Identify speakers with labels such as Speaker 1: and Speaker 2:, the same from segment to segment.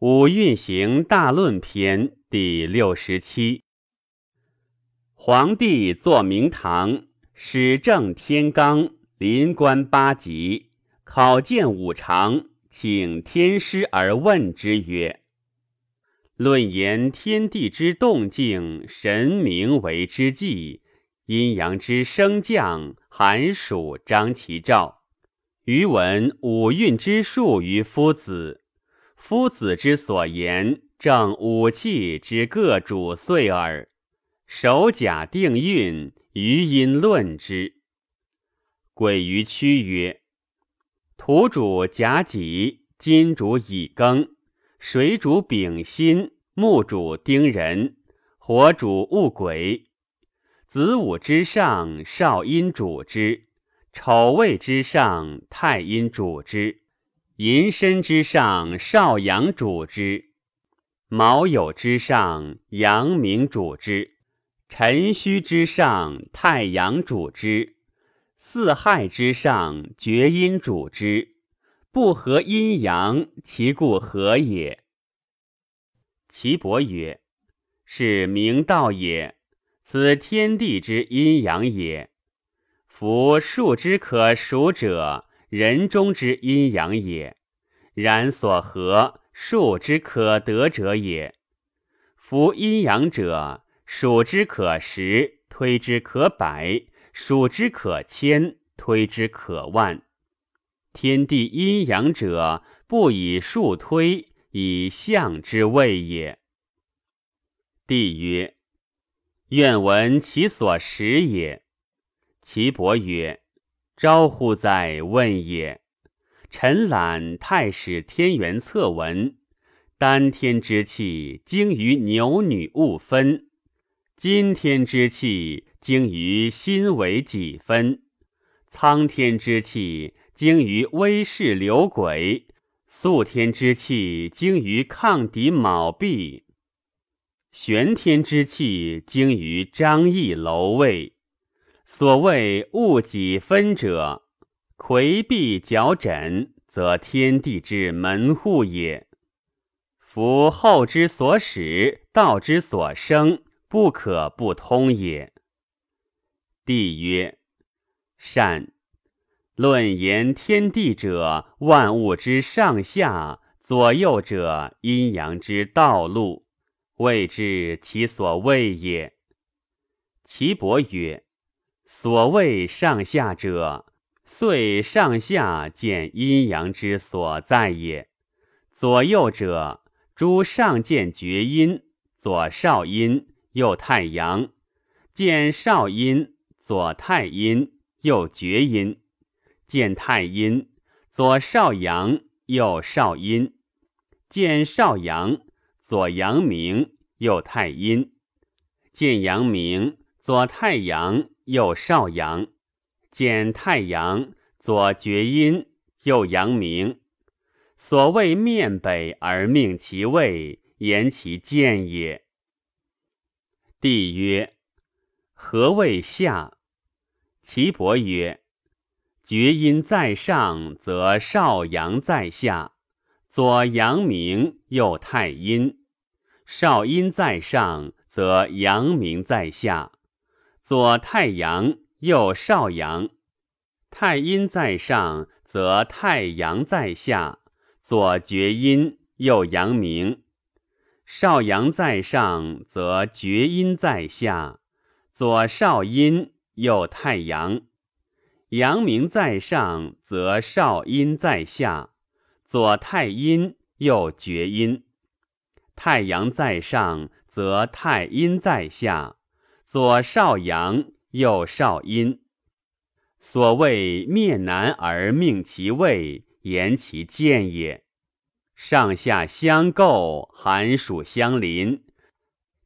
Speaker 1: 五运行大论篇第六十七。皇帝坐明堂，始正天罡，临官八级，考见五常，请天师而问之曰：“论言天地之动静，神明为之纪，阴阳之升降，寒暑张其兆。余闻五运之术于夫子。”夫子之所言，正五气之各主岁耳。守甲定运，余因论之。鬼于屈曰：土主甲己，金主乙庚，水主丙辛，木主丁壬，火主戊癸。子午之上，少阴主之；丑未之上，太阴主之。寅申之上，少阳主之；卯酉之上，阳明主之；辰戌之上，太阳主之；四害之上，厥阴主之。不合阴阳，其故何也？岐伯曰：“是明道也。此天地之阴阳也。夫数之可数者。”人中之阴阳也，然所合数之可得者也。夫阴阳者，数之可十，推之可百；数之可千，推之可万。天地阴阳者，不以数推，以象之谓也。帝曰：愿闻其所识也。岐伯曰。招呼在问也。臣览太史天元策文，丹天之气精于牛女勿分，今天之气精于心为己分，苍天之气精于威势流鬼，素天之气精于抗敌卯壁，玄天之气精于张翼楼位。所谓物己分者，魁壁角枕，则天地之门户也。夫后之所始，道之所生，不可不通也。帝曰：善。论言天地者，万物之上下；左右者，阴阳之道路，谓之其所谓也。岐伯曰。所谓上下者，遂上下见阴阳之所在也；左右者，诸上见厥阴，左少阴，右太阳；见少阴，左太阴，右厥阴；见太阴，左少阳，右少阴；见少阳，左阳明，右太阴；见阳明，左太阳。右少阳，见太阳，左厥阴，右阳明。所谓面北而命其位，言其见也。帝曰：何谓下？岐伯曰：厥阴在上，则少阳在下；左阳明，右太阴。少阴在上，则阳明在下。左太阳，右少阳，太阴在上，则太阳在下；左厥阴，右阳明。少阳在上，则厥阴在下；左少阴，右太阳。阳明在上，则少阴在下；左太阴，右厥阴。太阳在上，则太阴在下。左少阳，右少阴。所谓灭南而命其位，言其见也。上下相构，寒暑相邻，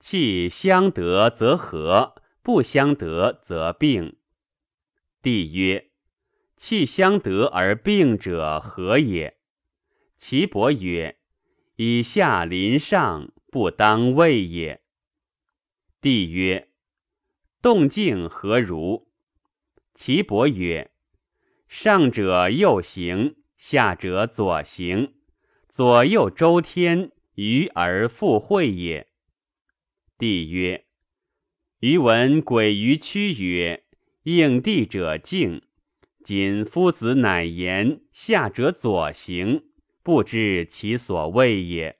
Speaker 1: 气相得则和，不相得则病。帝曰：气相得而病者何也？岐伯曰：以下临上，不当位也。帝曰。动静何如？岐伯曰：上者右行，下者左行，左右周天，余而复会也。帝曰：余闻鬼于屈曰：“应帝者敬，今夫子乃言下者左行，不知其所谓也。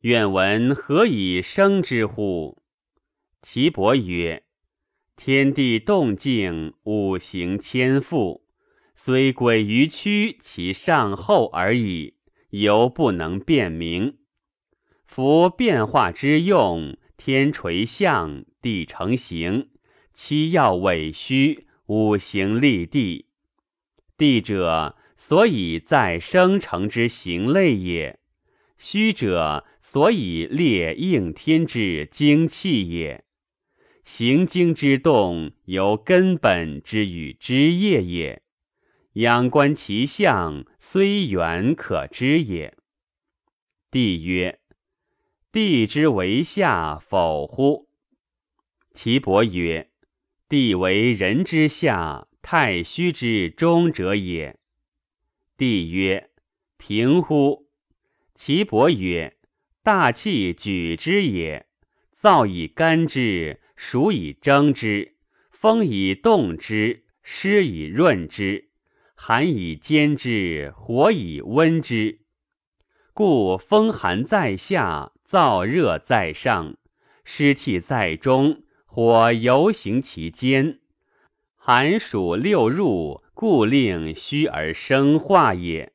Speaker 1: 愿闻何以生之乎？”岐伯曰：“天地动静，五行千复，虽鬼于屈其上后而已，犹不能辨明。夫变化之用，天垂象，地成形，七要委虚，五行立地。地者，所以在生成之形类也；虚者，所以列应天之精气也。”行经之动，由根本之与枝叶也。仰观其象，虽远可知也。帝曰：地之为下，否乎？岐伯曰：地为人之下，太虚之中者也。帝曰：平乎？岐伯曰：大气举之也，燥以干之。暑以蒸之，风以动之，湿以润之，寒以兼之，火以温之。故风寒在下，燥热在上，湿气在中，火游行其间。寒暑六入，故令虚而生化也。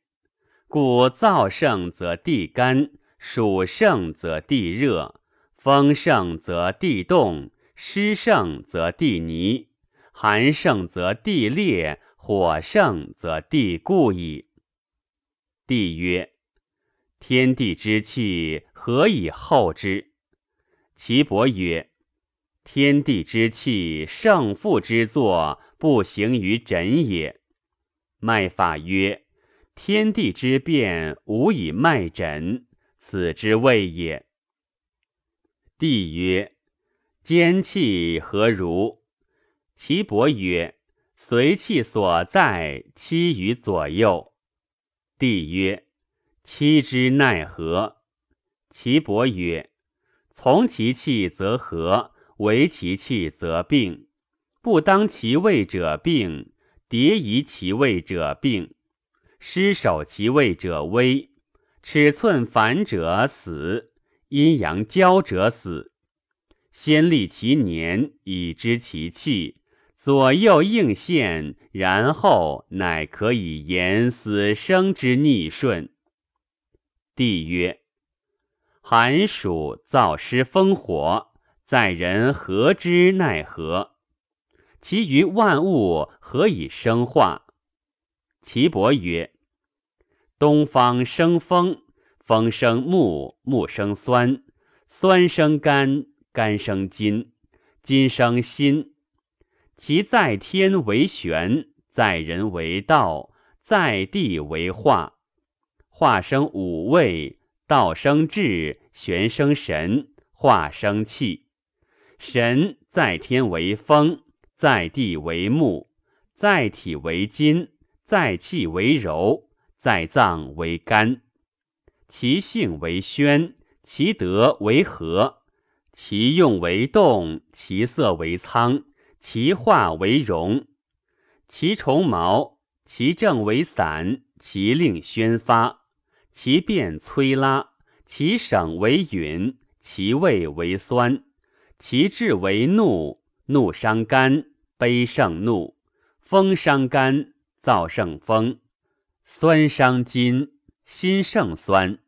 Speaker 1: 故燥盛则地干，暑盛则地热，风盛则地动。湿盛则地泥，寒盛则地裂，火盛则地固矣。帝曰：天地之气，何以厚之？岐伯曰：天地之气，胜负之作，不行于枕也。脉法曰：天地之变，无以脉枕，此之谓也。帝曰。坚气何如？岐伯曰：随气所在，七于左右。帝曰：七之奈何？岐伯曰：从其气则和，为其气则病。不当其位者病，迭移其位者病，失守其位者危，尺寸反者死，阴阳交者死。先立其年，以知其气，左右应现，然后乃可以言死生之逆顺。帝曰：寒暑燥湿风火，在人何之奈何？其余万物何以生化？岐伯曰：东方生风，风生木，木生酸，酸生甘。肝生金，金生心。其在天为玄，在人为道，在地为化。化生五味，道生智，玄生神，化生气。神在天为风，在地为木，在体为金，在气为柔，在脏为肝。其性为宣，其德为和。其用为动，其色为苍，其化为荣，其虫毛，其正为散，其令宣发，其变催拉，其省为允，其味为酸，其志为怒，怒伤肝，悲胜怒，风伤肝，燥胜风，酸伤筋，心胜酸。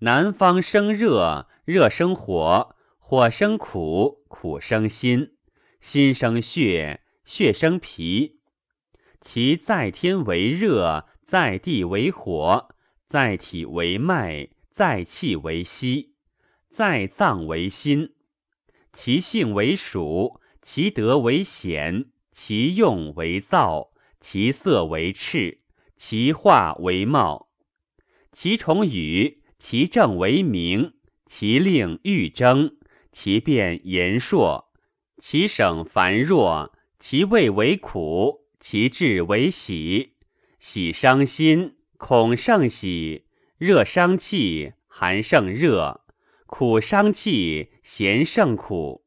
Speaker 1: 南方生热。热生火，火生苦，苦生心，心生血，血生脾。其在天为热，在地为火，在体为脉，在气为息，在脏为心。其性为暑，其德为咸，其用为燥，其色为赤，其化为茂。其从羽，其正为明。其令欲征，其变言硕，其省繁弱，其味为苦，其志为喜。喜伤心，恐胜喜；热伤气，寒胜热，苦伤气，咸胜苦。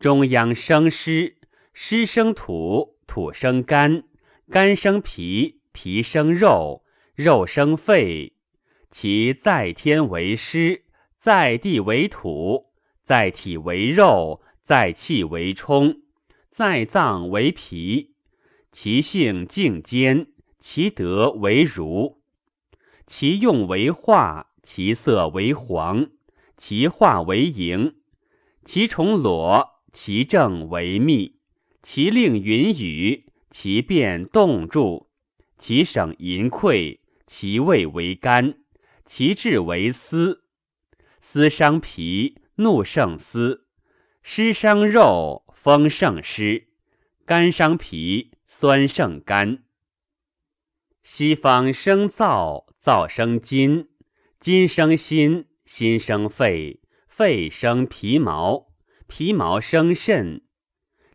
Speaker 1: 中央生湿，湿生土，土生肝，肝生脾，脾生肉，肉生肺。其在天为湿，在地为土，在体为肉，在气为冲，在脏为脾。其性静坚，其德为儒。其用为化，其色为黄，其化为盈，其虫裸，其正为密，其令云雨，其变动注，其省淫溃，其味为甘。其志为思，思伤脾，怒胜思；湿伤肉，风胜湿；肝伤脾，酸胜肝。西方生燥，燥生金，金生心，心生肺，肺生皮毛，皮毛生肾。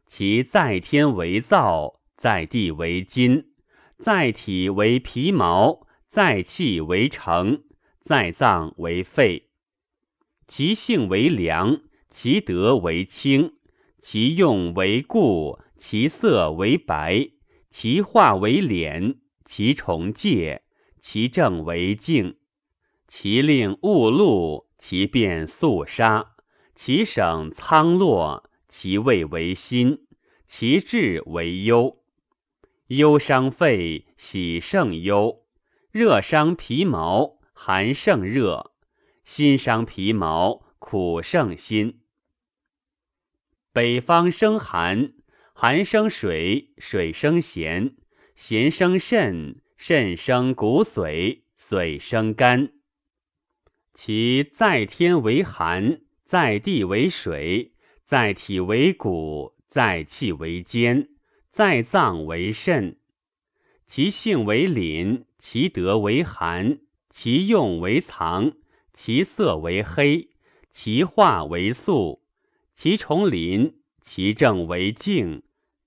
Speaker 1: 其在天为燥，在地为金，在体为皮毛，在气为成。在脏为肺，其性为凉，其德为清，其用为固，其色为白，其化为敛，其虫介，其正为静，其令物露，其变肃杀，其省苍落，其味为辛，其志为忧。忧伤肺，喜胜忧，热伤皮毛。寒胜热，心伤皮毛，苦胜心。北方生寒，寒生水，水生咸，咸生肾，肾生骨髓，髓生肝。其在天为寒，在地为水，在体为骨，在气为坚，在脏为肾。其性为凛，其德为寒。其用为藏，其色为黑，其化为素，其虫鳞，其正为静，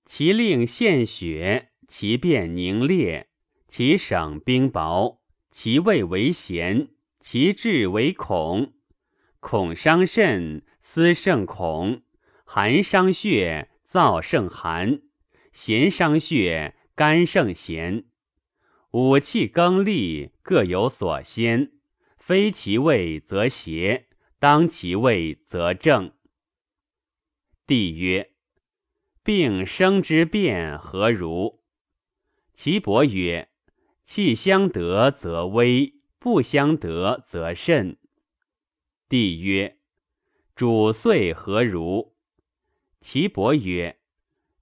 Speaker 1: 其令献血，其变凝裂，其省冰雹，其味为咸，其志为恐。恐伤肾，思胜恐；寒伤血，燥胜寒；咸伤血，肝胜咸。五气更立，各有所先。非其位则邪，当其位则正。帝曰：病生之变何如？岐伯曰：气相得则微，不相得则甚。帝曰：主岁何如？岐伯曰：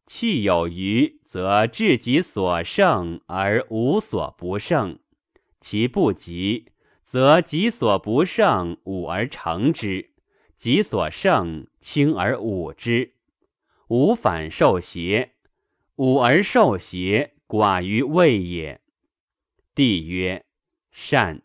Speaker 1: 气有余。则至己所胜而无所不胜，其不及，则己所不胜武而成之，己所胜轻而侮之，吾反受邪，侮而受邪，寡于位也。帝曰：善。